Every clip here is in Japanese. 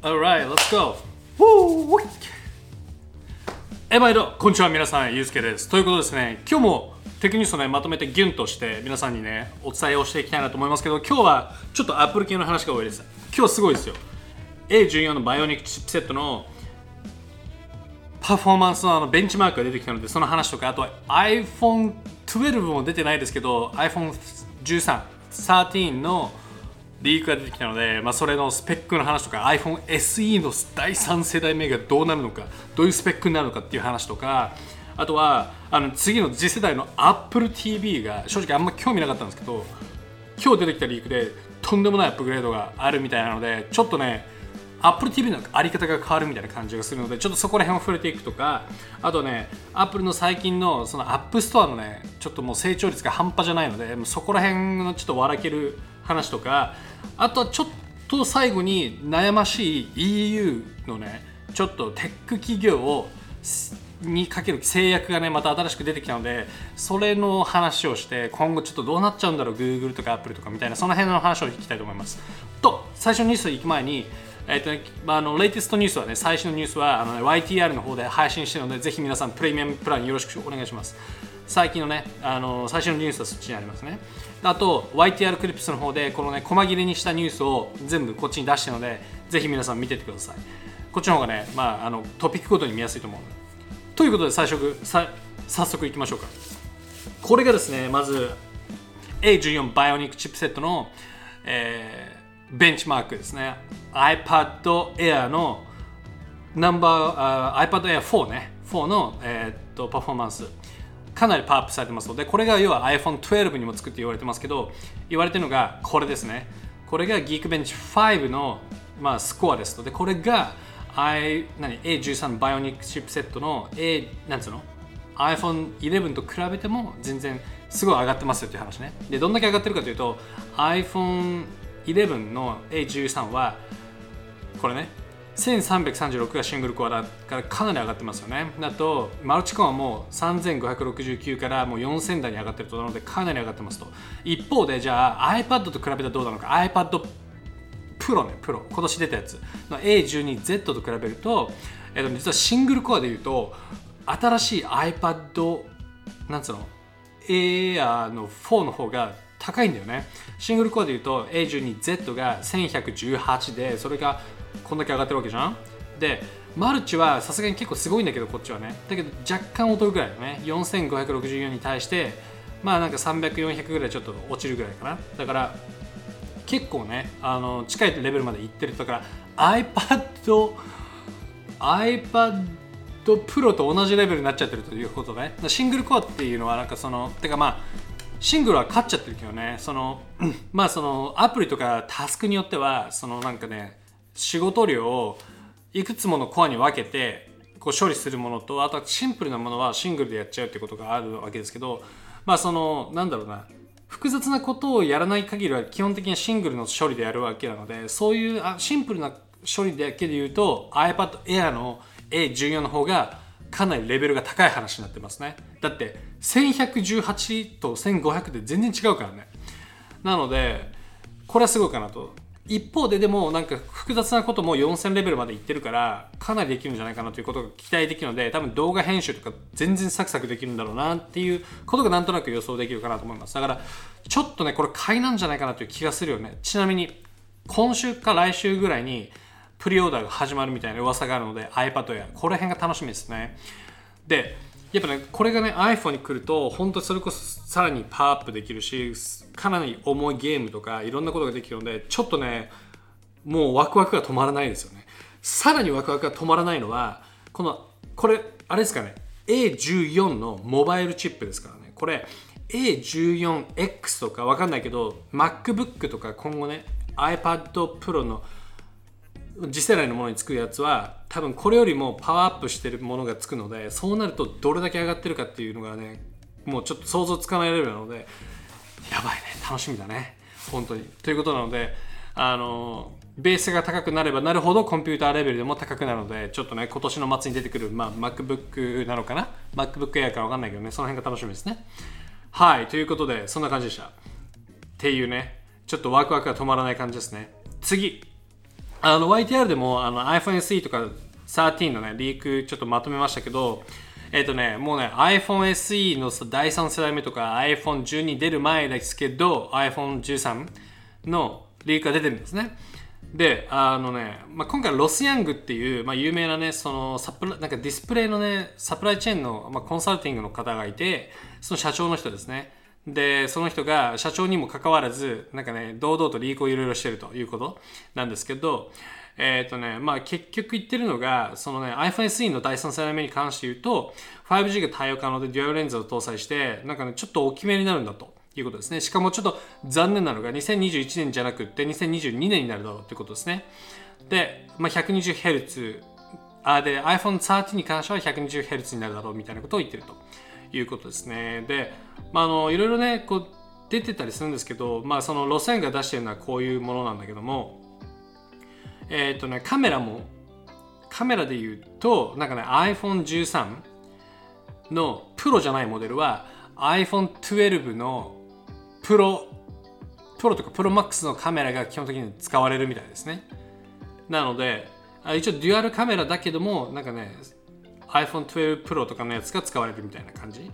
Alright, let's go! え、毎度、こんにちは、皆さん、ゆうすけです。ということですね、今日もテクニュースをね、まとめてギュンとして、皆さんにね、お伝えをしていきたいなと思いますけど、今日はちょっと Apple 系の話が多いです。今日すごいですよ。A14 のバイオニックチップセットのパフォーマンスのあのベンチマークが出てきたので、その話とか、あとは iPhone12 も出てないですけど、iPhone13、13のリークが出てきたので、まあ、それのスペックの話とか iPhone SE の第3世代目がどうなるのかどういうスペックになるのかっていう話とかあとはあの次の次世代の Apple TV が正直あんま興味なかったんですけど今日出てきたリークでとんでもないアップグレードがあるみたいなのでちょっとね Apple TV のあり方が変わるみたいな感じがするのでちょっとそこら辺を触れていくとかあとね Apple の最近のその App Store のねちょっともう成長率が半端じゃないのでそこら辺のちょっと笑ける話とかあとはちょっと最後に悩ましい EU のねちょっとテック企業をにかける制約がねまた新しく出てきたのでそれの話をして今後ちょっとどうなっちゃうんだろう Google とか Apple とかみたいなその辺の話を聞きたいと思います。と最初のニュース行く前にえーとねまあ、あのレイテストニュースはね最新のニュースはあの、ね、YTR の方で配信してるのでぜひ皆さんプレミアムプランよろしくお願いします。最近のねあの最新のニュースはそっちにありますね。あと YTR クリップスの方でこのね細切れにしたニュースを全部こっちに出してるのでぜひ皆さん見ててください。こっちの方がね、まあ、あのトピックごとに見やすいと思うということで最初さ早速いきましょうか。これがですねまず A14 バイオニックチップセットの、えーベンチマークですね。iPad Air のナンバー iPad Air 4ね。4の、えーっとパフォーマンスかなりパワーアップされてますのでこれが要は iPhone12 にもつくって言われてますけど言われてるのがこれですね。これが Geekbench 5の、まあ、スコアですのでこれが I 何 A13 バイオニックチップセットの A なんつうの？iPhone11 と比べても全然すごい上がってますよっていう話ね。でどんだけ上がってるかというと iPhone11 の A13 はこれね1336がシングルコアだからかなり上がってますよね。あとマルチコアもう3569からもう4000台に上がってるとなのでかなり上がってますと。一方でじゃあ iPad と比べたらどうなのか。iPad プロねプロ。今年出たやつ。の A12Z と比べると、えっと、実はシングルコアでいうと新しい iPad なんつうの？Air の4の方が高いんだよね。シングルコアでいうと A12Z が1118でそれがこんだけ上がってるわけじゃん？でマルチはさすがに結構すごいんだけどこっちはね。だけど若干劣るぐらいだね。4564に対してまあなんか300400ぐらいちょっと落ちるぐらいかな。だから結構ねあの近いレベルまでいってる。だから iPad iPad Pro と同じレベルになっちゃってるということね。シングルコアっていうのはなんかそのてかまあシングルは勝っちゃってるけどね。そのまあそのアプリとかタスクによってはそのなんかね仕事量をいくつものコアに分けてこう処理するものとあとはシンプルなものはシングルでやっちゃうってことがあるわけですけどまあそのなんだろうな。複雑なことをやらない限りは基本的にシングルの処理でやるわけなのでそういうあシンプルな処理だけで言うと iPad Air の A14 の方がかなりレベルが高い話になってますね。だって1118と1500で全然違うからね。なのでこれはすごいかなと。一方ででもなんか複雑なことも4000レベルまでいってるからかなりできるんじゃないかなということが期待できるので多分動画編集とか全然サクサクできるんだろうなっていうことがなんとなく予想できるかなと思います。だからちょっとねこれ買いなんじゃないかなという気がするよね。ちなみに今週か来週ぐらいにプリオーダーが始まるみたいな噂があるので iPad やこの辺が楽しみですね。でやっぱねこれがね iPhone に来ると本当にそれこそさらにパワーアップできるしかなり重いゲームとかいろんなことができるのでちょっとねもうワクワクが止まらないですよね。さらにワクワクが止まらないのはこのこれあれですかね A14 のモバイルチップですからね。これ A14X とかわかんないけど MacBook とか今後ね iPad Pro の次世代のものにつくやつは多分これよりもパワーアップしてるものがつくのでそうなるとどれだけ上がってるかっていうのがねもうちょっと想像つかないレベルなのでやばいね。楽しみだね。本当に。ということなのであのベースが高くなればなるほどコンピューターレベルでも高くなるのでちょっとね今年の末に出てくる、まあ、MacBook なのかな？MacBook Air かわかんないけどね。その辺が楽しみですね。はい。ということでそんな感じでした。っていうねちょっとワクワクが止まらない感じですね。次。あの YTR でもあの iPhone SE とか13のね、リークちょっとまとめましたけど、えっ、とね、もうね、iPhone SE の第3世代目とか iPhone12 出る前ですけど、iPhone13 のリークが出てるんですね。で、あのね、まあ、今回ロスヤングっていう、まあ、有名なね、そのサプラ、なんかディスプレイのね、サプライチェーンの、まあ、コンサルティングの方がいて、その社長の人ですね。で、その人が社長にもかかわらず、なんかね、堂々とリークをいろいろしてるということなんですけど、えっ、ー、とね、まあ結局言ってるのが、そのね、iPhone SE の第3世代目に関して言うと、5G が対応可能でデュアルレンズを搭載して、なんかね、ちょっと大きめになるんだと。いうことですね。しかもちょっと残念なのが2021年じゃなくって2022年になるだろうということですね。で、まあ、120Hz あで iPhone13 に関しては 120Hz になるだろうみたいなことを言ってるということですね。で、まあ、あのいろいろねこう出てたりするんですけど、まあ、その路線が出してるのはこういうものなんだけども、えっ、ー、とね、カメラもカメラで言うとなんかね iPhone13 のプロじゃないモデルは iPhone12 のプロプロとかプロマックスのカメラが基本的に使われるみたいですねなので一応デュアルカメラだけどもなんかね iPhone12 Pro とかのやつが使われるみたいな感じ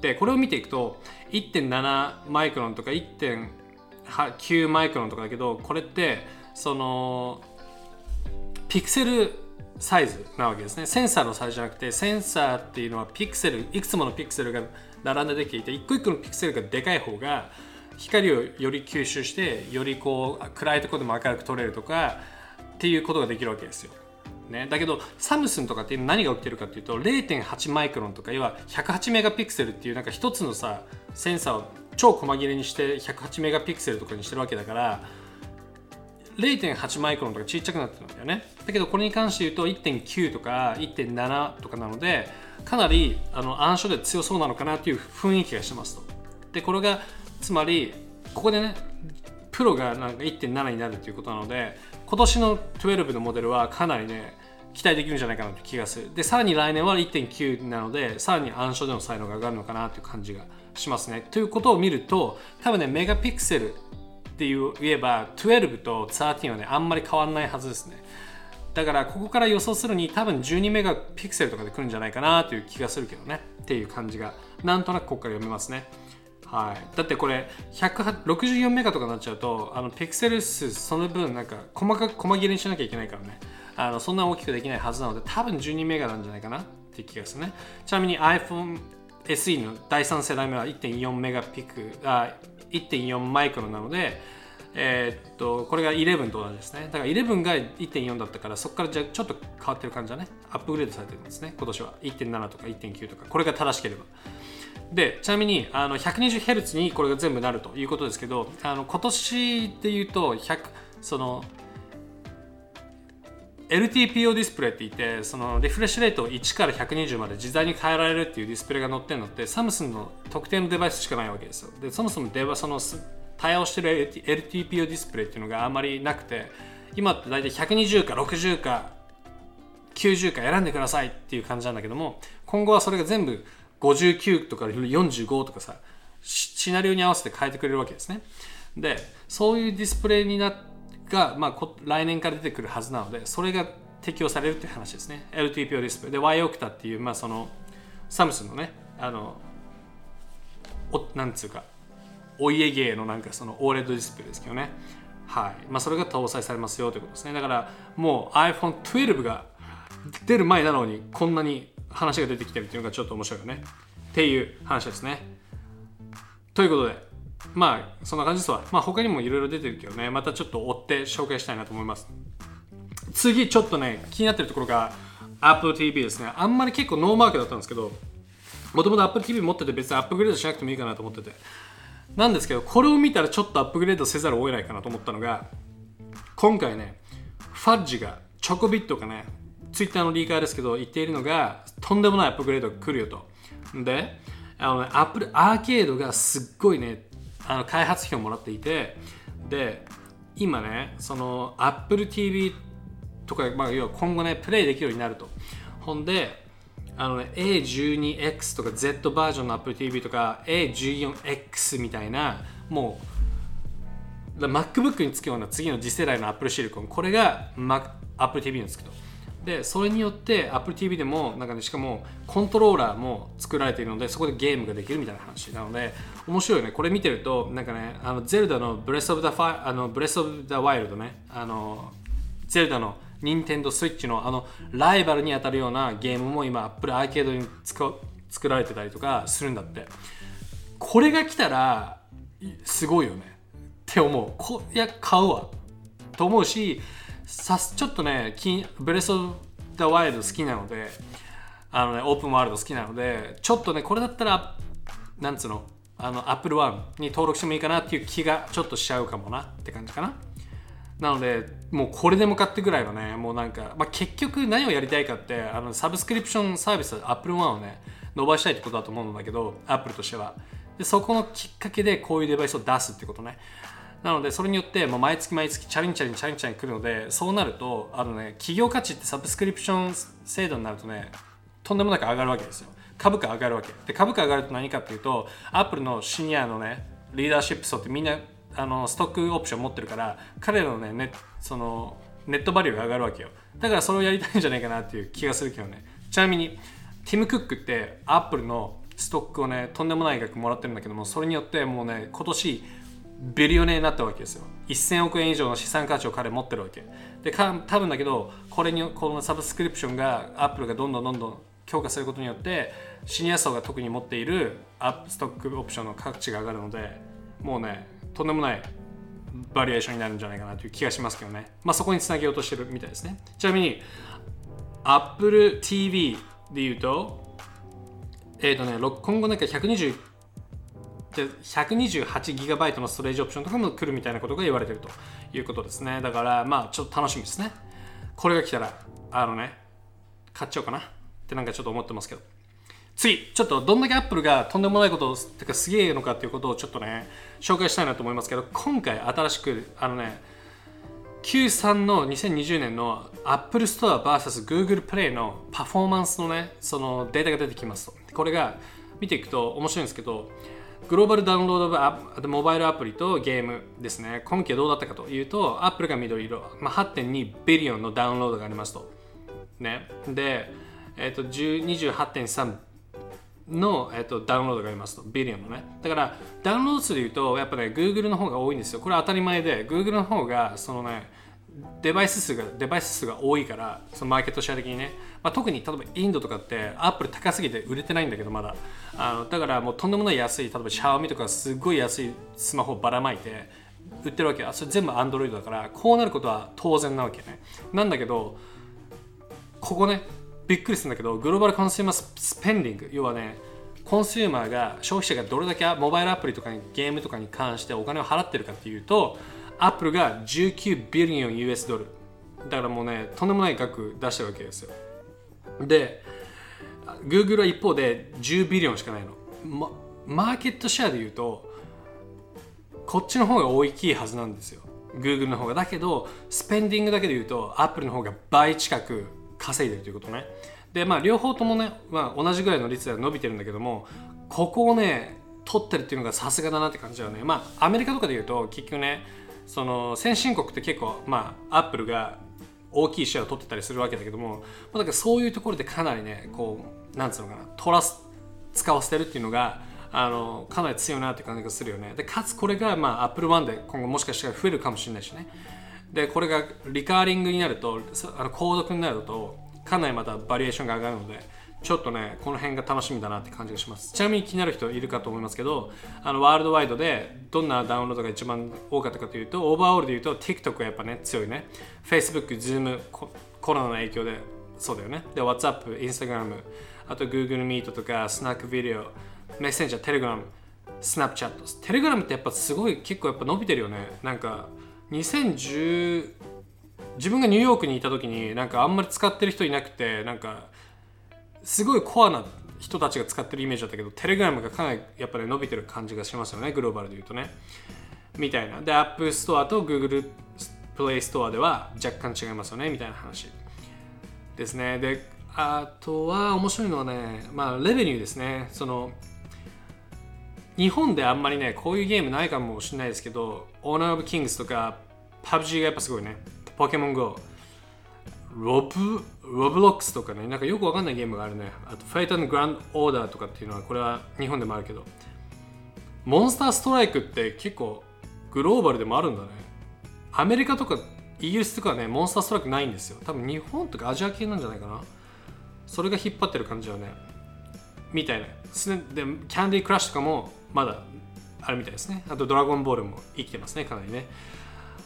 でこれを見ていくと1.7マイクロンとか1.9マイクロンとかだけどこれってそのピクセルサイズなわけですねセンサーのサイズじゃなくてセンサーっていうのはピクセルいくつものピクセルが並んでできていて一個一個のピクセルがでかい方が光をより吸収してよりこう暗いところでも明るく撮れるとかっていうことができるわけですよ。ね、だけどサムスンとかっていうの何が起きてるかっていうと0.8マイクロンとか要は108メガピクセルっていうなんか一つのさセンサーを超細切れにして108メガピクセルとかにしてるわけだから0.8マイクロンとかちっちゃくなってるんだよね。だけどこれに関して言うと1.9とか1.7とかなのでかなりあの暗所で強そうなのかなっていう雰囲気がしてますと。でこれがつまりここでねプロがなんか1.7になるっていうことなので今年の12のモデルはかなりね期待できるんじゃないかなという気がする。でさらに来年は1.9なのでさらに暗所での才能が上がるのかなという感じがしますね。ということを見ると多分ねメガピクセルって言えば12と13はねあんまり変わらないはずですね。だからここから予想するに多分12メガピクセルとかで来るんじゃないかなという気がするけどね。っていう感じがなんとなくここから読めますね。はい、だってこれ64メガとかになっちゃうとあのピクセル数その分なんか細かく細切れにしなきゃいけないからね。あのそんな大きくできないはずなので多分12メガなんじゃないかな？って気がするね。ちなみに iPhone SE の第3世代目は1.4メガピクあ1.4マイクロなのでえー、っとこれが11と同じですね。だから11が1.4だったからそこからじゃちょっと変わってる感じだね。アップグレードされてるんですね。今年は。1.7とか1.9とか。これが正しければ。でちなみにあの 120Hz にこれが全部なるということですけどあの今年で言うと100その LTPO ディスプレイって言ってそのリフレッシュレートを1から120まで自在に変えられるっていうディスプレイが載ってるのってサムスンの特定のデバイスしかないわけですよ。でそもそもデバその対応してる LTPO ディスプレイっていうのがあんまりなくて今って大体120か60か90か選んでくださいっていう感じなんだけども今後はそれが全部59とか45とかさシナリオに合わせて変えてくれるわけですね。でそういうディスプレイになが、まあ、来年から出てくるはずなのでそれが適用されるっていう話ですね。LTPO ディスプレイ。で Y オクタっていう、まあ、そのサムスンのねあのおなんつうかお家芸のなんかその OLED ディスプレイですけどね。はい。まあ、それが搭載されますよということですね。だからもう iPhone12 が出る前なのにこんなに話が出てきてるっていうのがちょっと面白いよね。っていう話ですね。ということでまあそんな感じですわ。まあ他にもいろいろ出てるけどね。またちょっと追って紹介したいなと思います。次ちょっとね気になってるところが Apple TV ですね。あんまり結構ノーマークだったんですけどもともと Apple TV 持ってて別にアップグレードしなくてもいいかなと思ってて。なんですけどこれを見たらちょっとアップグレードせざるを得ないかなと思ったのが今回ねファッジがチョコビットがねツイッターのリーカーですけど言っているのがとんでもないアップグレードが来るよと。であの、ね、アップルアーケードがすっごいねあの開発費をもらっていてで今ねその Apple TV とか、まあ、要は今後ねプレイできるようになると。ほんであの、ね、A12X とか Z バージョンの Apple TV とか A14X みたいなもう MacBook につくような次の次世代の Apple silicon。これが Apple TV につくと。でそれによって Apple TV でもなんか、ね、しかもコントローラーも作られているのでそこでゲームができるみたいな話なので面白いよね。これ見てるとなんかねあのゼルダの Breath of the ファあの Breath of the Wild ね。あのゼルダの任天堂スイッチのあのライバルに当たるようなゲームも今 Apple アーケードに作られてたりとかするんだって。これが来たらすごいよね。って思う。こいや買うわ。と思うしさすちょっとねブレス・オブ・ザ・ワイルド好きなのであのねオープンワールド好きなのでちょっとねこれだったらなんつうのあの Apple One に登録してもいいかなっていう気がちょっとしちゃうかもなって感じかな。なのでもうこれでもかってぐらいのねもうなんか、まあ、結局何をやりたいかってあのサブスクリプションサービス Apple One をね伸ばしたいってことだと思うんだけど Apple としては。でそこのきっかけでこういうデバイスを出すってことね。なのでそれによって、まあ、毎月毎月チャリンチャリンチャリンチャリン来るのでそうなるとあの、ね、企業価値ってサブスクリプション制度になるとねとんでもなく上がるわけですよ。株価上がるわけ。で株価上がると何かっていうとアップルのシニアのねリーダーシップ層ってみんなあのストックオプション持ってるから彼らのねネそのネットバリューが上がるわけよ。だからそれをやりたいんじゃないかなっていう気がするけどね。ちなみにティム・クックってアップルのストックをねとんでもない額もらってるんだけどもそれによってもうね今年 billionaire になったわけですよ。1000億円以上の資産価値を彼持ってるわけ。でか多分だけどこれにこのサブスクリプションがアップルがどんどんどんどん強化することによってシニア層が特に持っているアップルストックオプションの価値が上がるのでもうねとんでもないバリエーションになるんじゃないかなという気がしますけどね。まあそこにつなげようとしてるみたいですね。ちなみに Apple TV で言うとえっ、ー、とね今後なんか120で 128GB のストレージオプションとかも来るみたいなことが言われてるということですね。だからまあちょっと楽しみですね。これが来たらあのね買っちゃおうかな。ってなんかちょっと思ってますけど。次ちょっとどんだけアップルがとんでもないことをてかすげえのかっていうことをちょっとね紹介したいなと思いますけど今回新しくあのね Q3 の2020年の Apple Store vs Google Play のパフォーマンスのねそのデータが出てきますと。これが見ていくと面白いんですけどグローバルダウンロードアプモバイルアプリとゲームですね。今期はどうだったかというと、Apple が緑色、まあ、8.2ビリオンのダウンロードがありますと。ね。で、え、ー、と、28.3の、えーと、ダウンロードがありますと、ビリオンのね。だから、ダウンロード数で言うと、やっぱね、Google の方が多いんですよ。これ当たり前で、Google の方が、そのね、デバイス数がデバイス数が多いからそのマーケットシェア的にね、まあ、特に例えばインドとかってアップル高すぎて売れてないんだけどまだ。あのだからもうとんでもない安い例えばシャオミとかすごい安いスマホをばらまいて売ってるわけそれ全部アンドロイドだからこうなることは当然なわけね。なんだけどここねびっくりするんだけど global consumer spending 要はねコンシューマーが消費者がどれだけモバイルアプリとかにゲームとかに関してお金を払ってるかっていうとアップルが19ビリオン US ドル。だからもうねとんでもない額出してるわけですよ。で Google は一方で10 billion しかないの、ま、マーケットシェアで言うとこっちの方が大きいはずなんですよ。Google の方が。だけどスペンディングだけで言うと Apple の方が倍近く稼いでるということね。でまあ両方ともね、まあ、同じぐらいの率では伸びてるんだけどもここをね取ってるっていうのがさすがだなって感じだよね。まあアメリカとかで言うと結局ねその先進国って結構まあアップルが大きいシェアを取ってたりするわけだけども、ま、だからそういうところでかなりねこうなんつうのかな取らす使わせてるっていうのがあのかなり強いなって感じがするよね。でかつこれがまあ Apple One で今後もしかしたら増えるかもしれないしね。でこれがリカーリングになるとあの購読になるとかなりまたバリエーションが上がるのでちょっとね、この辺が楽しみだなって感じがします。ちなみに気になる人いるかと思いますけど、あのワールドワイドでどんなダウンロードが一番多かったかというと、オーバーオールで言うと TikTok がやっぱね、強いね。Facebook、Zoom、コロナの影響でそうだよね。で、WhatsApp、Instagram、あと Google Meet とか Snack Video、Messenger、Telegram、Snapchat。Telegram ってやっぱすごい結構やっぱ伸びてるよね。なんか2010自分がニューヨークにいた時になんかあんまり使ってる人いなくてなんかすごいコアな人たちが使ってるイメージだったけどテレグラムがかなりやっぱり伸びてる感じがしますよねグローバルで言うとね。みたいな。で App Store と Google Play Store では若干違いますよねみたいな話。ですね。であとは面白いのはねまあレベニューですね。その日本であんまりねこういうゲームないかもしれないですけど Honor of Kings とか PUBG がやっぱすごいね。ポケモン GO ロブ Roblox とかねなんかよくわかんないゲームがあるね。あと Fate の Grand Order とかっていうのはこれは日本でもあるけど。モンスターストライクって結構グローバルでもあるんだね。アメリカとかイギリスとかはねモンスターストライクないんですよ。多分日本とかアジア系なんじゃないかな。それが引っ張ってる感じはねみたいな。でキャンディークラッシュとかもまだあるみたいですね。あとドラゴンボールも生きてますねかなりね。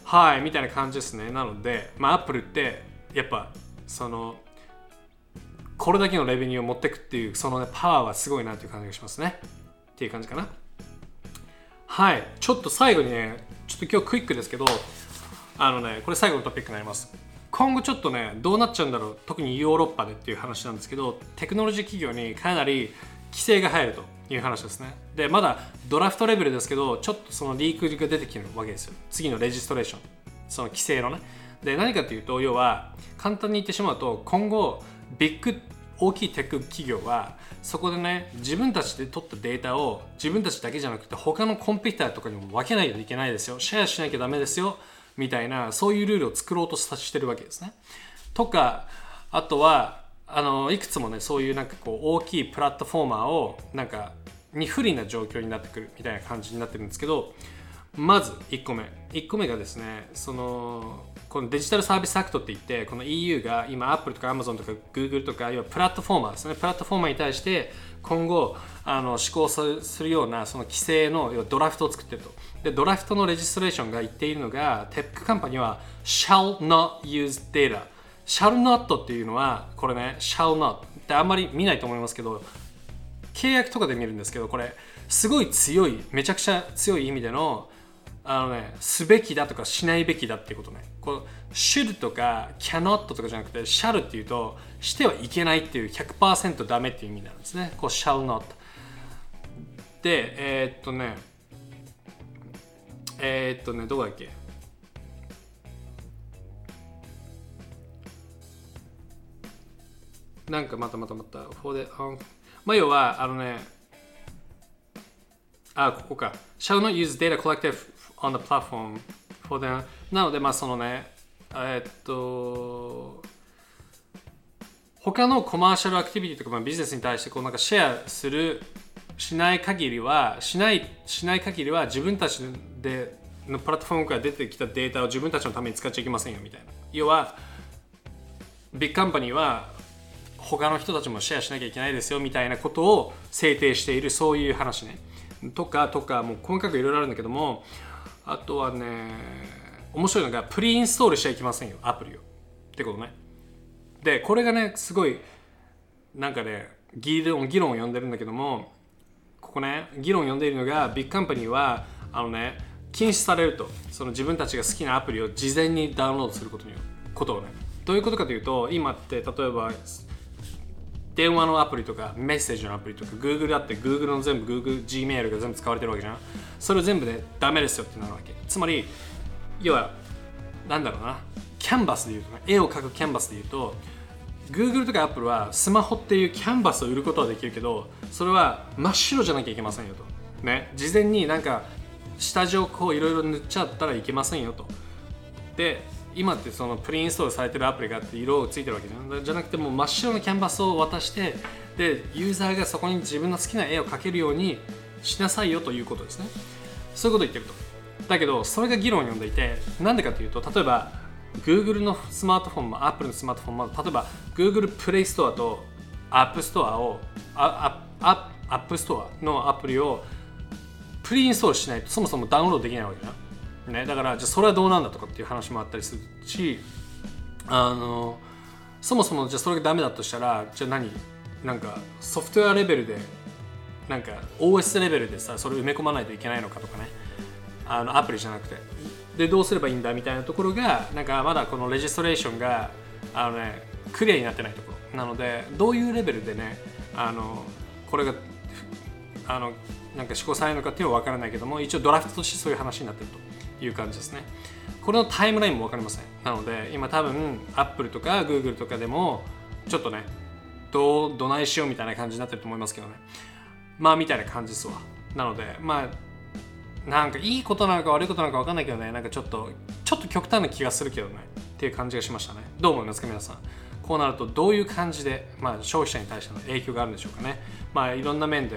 はいみたいな感じですね。なのでまあアップルってやっぱそのこれだけのレベニューを持っていくっていうそのねパワーはすごいなっていう感じがしますね。っていう感じかな。はい。ちょっと最後にねちょっと今日クイックですけどあのねこれ最後のトピックになります。今後ちょっとねどうなっちゃうんだろう。特にヨーロッパでっていう話なんですけどテクノロジー企業にかなり規制が入るという話ですね。でまだドラフトレベルですけどちょっとそのリークが出てきてるわけですよ。次のレジストレーション。その規制のね。で何かというと要は簡単に言ってしまうと今後ビッグ大きいテック企業はそこでね自分たちで取ったデータを自分たちだけじゃなくて他のコンピューターとかにも分けないといけないですよシェアしなきゃダメですよみたいなそういうルールを作ろうとしてるわけですね。とかあとはあのいくつもねそういうなんかこう大きいプラットフォーマーをなんかに不利な状況になってくるみたいな感じになってるんですけどまず1個目。1個目がですねそのこのデジタルサービスアクトって言ってこの EU が今 Apple とか Amazon とか Google とか要はプラットフォーマーですね。プラットフォーマーに対して今後あの施行するようなその規制の要はドラフトを作ってると。でドラフトの legislation が言っているのが tech company は shall not use data shall not っていうのはこれね shall not ってあんまり見ないと思いますけど契約とかで見るんですけどこれすごい強いめちゃくちゃ強い意味でのあのね、すべきだとかしないべきだっていうことね。この should とか cannot とかじゃなくて shall っていうとしてはいけないっていう100%ダメっていう意味なんですね。こう shall not。で、えー、っとね、えー、っとね、どこだっけ？なんかまたまたまた、for the, um, まあ要は、あのね、あ、ここか。shall not use data collected on the platform for them. なのでまあそのねえっと他のコマーシャルアクティビティとか、まあ、ビジネスに対してこうなんかシェアするしない限りはしないしない限りは自分たちでのプラットフォームから出てきたデータを自分たちのために使っちゃいけませんよみたいな要はビッグカンパニーは他の人たちもシェアしなきゃいけないですよみたいなことを制定しているそういう話ねとかとかもう細かくいろいろあるんだけどもあとはね面白いのがプリインストールしちゃいけませんよアプリを。ってことね。でこれがねすごいなんかね議論議論を呼んでるんだけどもここね議論を呼んでいるのがビッグカンパニーはあのね禁止されると。その自分たちが好きなアプリを事前にダウンロードすることにことをね。どういうことかというと今って例えば電話のアプリとかメッセージのアプリとか Google だって Google の全部 Google Gmail が全部使われてるわけじゃん。それを全部でダメですよってなるわけ。つまり要はなんだろうな。キャンバスで言うとね絵を描くキャンバスで言うと Google とか Apple はスマホっていうキャンバスを売ることはできるけどそれは真っ白じゃなきゃいけませんよと。ね。事前になんか下地をこういろいろ塗っちゃったらいけませんよと。で今ってそのプリインストールされてるアプリがあって色をついてるわけじゃなくてもう真っ白なキャンバスを渡してでユーザーがそこに自分の好きな絵を描けるようにしなさいよということですね。そういうこと言ってると。だけどそれが議論を呼んでいてなんでかというと例えば Google のスマートフォンも Apple のスマートフォンも例えば Google プレイストアと App Store をアップ Store のアプリをプリインストールしないとそもそもダウンロードできないわけじゃんね、だからじゃあそれはどうなんだとかっていう話もあったりするしあのそもそもじゃあそれがダメだとしたらじゃあ何？なんかソフトウェアレベルでなんか OS レベルでさそれ埋め込まないといけないのかとかね。あのアプリじゃなくて。でどうすればいいんだみたいなところがなんかまだこのレジストレーションがあのねクリアになってないところ。なのでどういうレベルでねあのこれがあのなんか施行されるのかっていうのは分からないけども一応ドラフトとしてそういう話になってるという感じですね。これのタイムラインも分かりません。なので今多分 Apple とか Google とかでもちょっとねどうどないしようみたいな感じになってると思いますけどね。まあみたいな感じですわ。なのでまあなんかいいことなのか悪いことなのか分かんないけどね。なんかちょっとちょっと極端な気がするけどね。っていう感じがしましたね。どう思いますか皆さん？こうなるとどういう感じで、まあ、消費者に対しての影響があるんでしょうかね。まあいろんな面で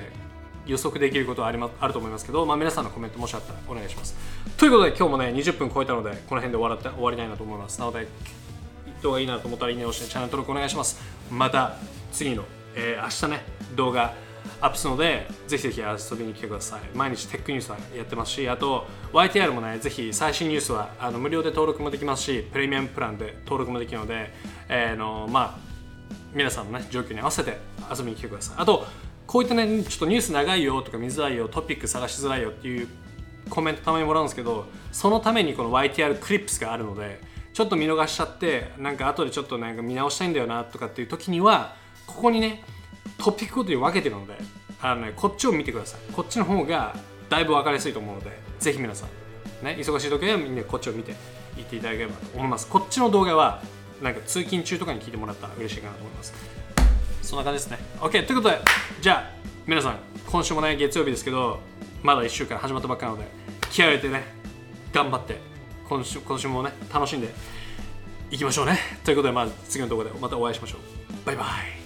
予測できることはあり、ま、あると思いますけど、まあ、皆さんのコメントもしあったらお願いします。ということで今日もね20分超えたのでこの辺で終わって終わりたいなと思います。なので動画いいなと思ったらいいねをしてチャンネル登録お願いします。また次の、えー、明日ね動画アップするのでぜひぜひ遊びに来てください。毎日テックニュースはやってますしあと YTR もねぜひ最新ニュースはあの無料で登録もできますしプレミアムプランで登録もできるので、えー、のまあ皆さんのね状況に合わせて遊びに来てください。あとこういったねちょっとニュース長いよとか見づらいよトピック探しづらいよっていうコメントたまにもらうんですけどそのためにこの YTR クリップスがあるのでちょっと見逃しちゃってなんか後でちょっとなんか見直したいんだよなとかっていう時にはここにねトピックごとに分けてるのであの、ね、こっちを見てください。こっちの方がだいぶ分かりやすいと思うのでぜひ皆さん、ね、忙しい時はみんなこっちを見ていっていただければと思います。こっちの動画はなんか通勤中とかに聞いてもらったら嬉しいかなと思います。そんな感じですね。OK ということでじゃあ皆さん今週もね月曜日ですけどまだ1週間始まったばっかなので気合を入れてね頑張って今週今週もね楽しんでいきましょうね。ということでまあ次の動画でまたお会いしましょう。バイバイ。